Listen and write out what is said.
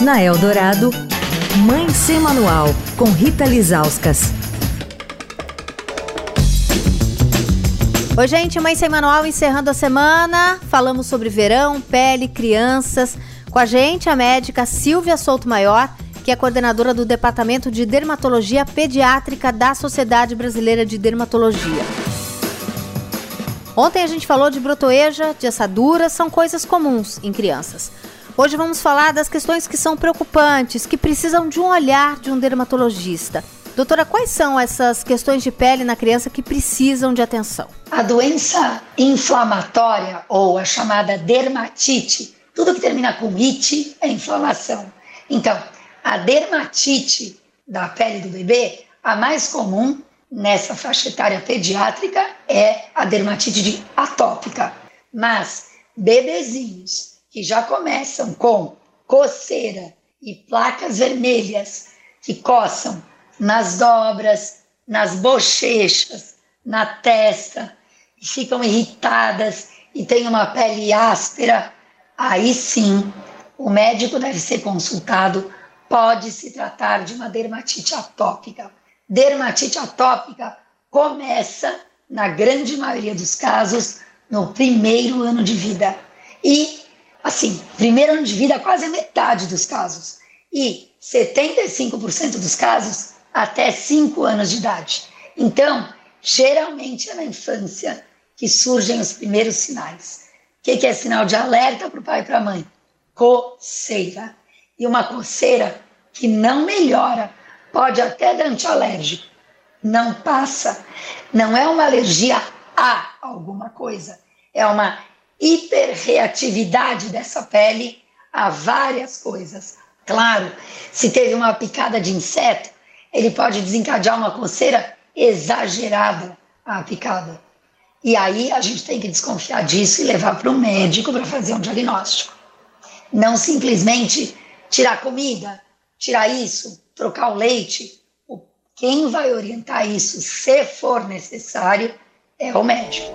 Na Eldorado, Mãe Sem Manual, com Rita Lizauskas. Oi, gente, Mãe Sem Manual encerrando a semana. Falamos sobre verão, pele, crianças. Com a gente, a médica Silvia Souto Maior, que é coordenadora do Departamento de Dermatologia Pediátrica da Sociedade Brasileira de Dermatologia. Ontem a gente falou de brotoeja, de assadura, são coisas comuns em crianças. Hoje vamos falar das questões que são preocupantes, que precisam de um olhar de um dermatologista. Doutora, quais são essas questões de pele na criança que precisam de atenção? A doença inflamatória ou a chamada dermatite, tudo que termina com it é inflamação. Então, a dermatite da pele do bebê, a mais comum nessa faixa etária pediátrica é a dermatite atópica. Mas bebezinhos que já começam com coceira e placas vermelhas que coçam nas dobras, nas bochechas, na testa, e ficam irritadas e têm uma pele áspera, aí sim o médico deve ser consultado. Pode se tratar de uma dermatite atópica. Dermatite atópica começa, na grande maioria dos casos, no primeiro ano de vida. E Assim, primeiro ano de vida, quase metade dos casos. E 75% dos casos até 5 anos de idade. Então, geralmente é na infância que surgem os primeiros sinais. O que, que é sinal de alerta para o pai e para a mãe? Coceira. E uma coceira que não melhora, pode até dar antialérgico, não passa. Não é uma alergia a alguma coisa, é uma hiperreatividade dessa pele a várias coisas. Claro, se teve uma picada de inseto, ele pode desencadear uma coceira exagerada a picada. E aí a gente tem que desconfiar disso e levar para o médico para fazer um diagnóstico. Não simplesmente tirar comida, tirar isso, trocar o leite. Quem vai orientar isso, se for necessário, é o médico.